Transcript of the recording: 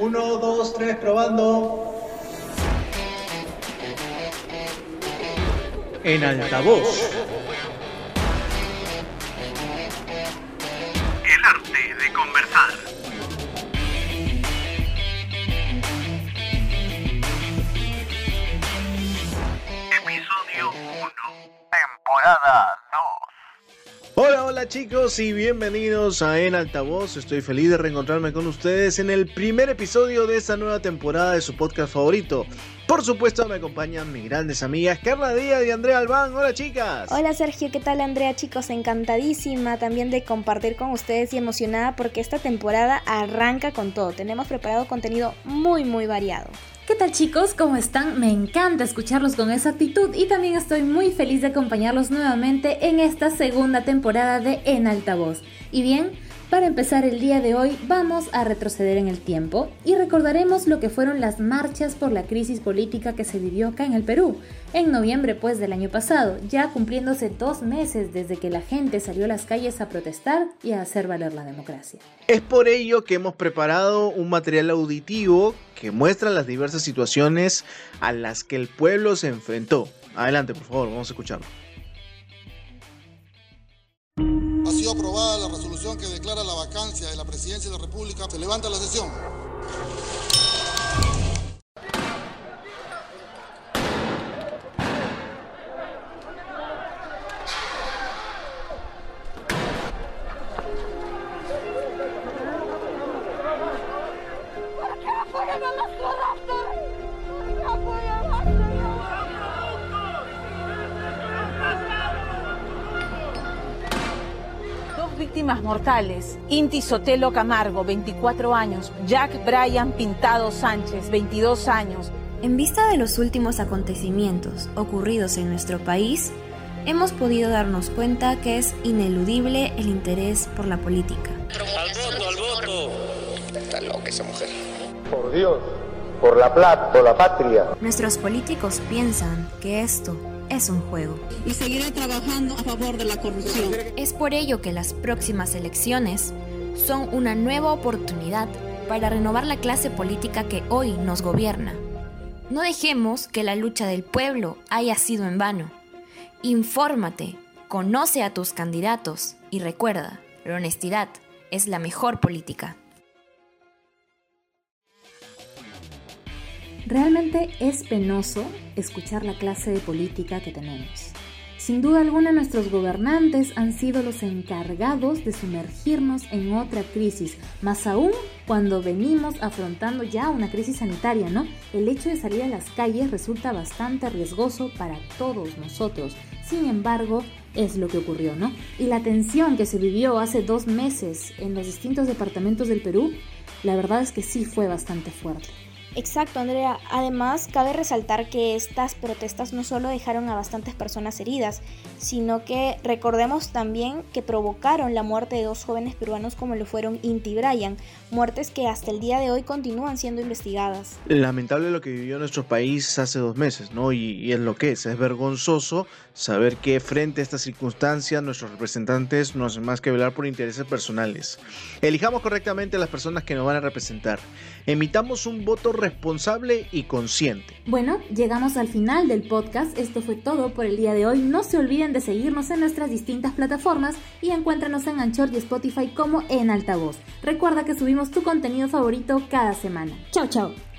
Uno, dos, tres, probando. En altavoz. El arte de conversar. Episodio 1. Temporada 2. Hola, chicos y bienvenidos a En Altavoz. Estoy feliz de reencontrarme con ustedes en el primer episodio de esta nueva temporada de su podcast favorito. Por supuesto me acompañan mis grandes amigas Carla Díaz y Andrea Albán. Hola chicas. Hola Sergio, ¿qué tal Andrea chicos? Encantadísima también de compartir con ustedes y emocionada porque esta temporada arranca con todo. Tenemos preparado contenido muy muy variado. ¿Qué tal chicos? ¿Cómo están? Me encanta escucharlos con esa actitud y también estoy muy feliz de acompañarlos nuevamente en esta segunda temporada de En Altavoz. Y bien, para empezar el día de hoy vamos a retroceder en el tiempo y recordaremos lo que fueron las marchas por la crisis política que se vivió acá en el Perú, en noviembre pues del año pasado, ya cumpliéndose dos meses desde que la gente salió a las calles a protestar y a hacer valer la democracia. Es por ello que hemos preparado un material auditivo que muestra las diversas situaciones a las que el pueblo se enfrentó. Adelante, por favor, vamos a escucharlo. Aprobada la resolución que declara la vacancia de la presidencia de la República. Se levanta la sesión. Víctimas mortales, Inti Sotelo Camargo, 24 años, Jack Bryan Pintado Sánchez, 22 años. En vista de los últimos acontecimientos ocurridos en nuestro país, hemos podido darnos cuenta que es ineludible el interés por la política. Al voto, al voto. Está loca esa mujer. Por Dios, por la plata, por la patria. Nuestros políticos piensan que esto es un juego. Y seguiré trabajando a favor de la corrupción. Es por ello que las próximas elecciones son una nueva oportunidad para renovar la clase política que hoy nos gobierna. No dejemos que la lucha del pueblo haya sido en vano. Infórmate, conoce a tus candidatos y recuerda, la honestidad es la mejor política. Realmente es penoso escuchar la clase de política que tenemos. Sin duda alguna nuestros gobernantes han sido los encargados de sumergirnos en otra crisis, más aún cuando venimos afrontando ya una crisis sanitaria, ¿no? El hecho de salir a las calles resulta bastante riesgoso para todos nosotros. Sin embargo, es lo que ocurrió, ¿no? Y la tensión que se vivió hace dos meses en los distintos departamentos del Perú, la verdad es que sí fue bastante fuerte. Exacto, Andrea. Además, cabe resaltar que estas protestas no solo dejaron a bastantes personas heridas, sino que recordemos también que provocaron la muerte de dos jóvenes peruanos como lo fueron Inti y Brian, muertes que hasta el día de hoy continúan siendo investigadas. Lamentable lo que vivió nuestro país hace dos meses, ¿no? Y, es lo que es. Es vergonzoso saber que frente a esta circunstancia nuestros representantes no hacen más que velar por intereses personales. Elijamos correctamente a las personas que nos van a representar. Emitamos un voto responsable y consciente. Bueno, llegamos al final del podcast. Esto fue todo por el día de hoy. No se olviden de seguirnos en nuestras distintas plataformas y encuéntranos en Anchor y Spotify como en altavoz. Recuerda que subimos tu contenido favorito cada semana. Chao, chao.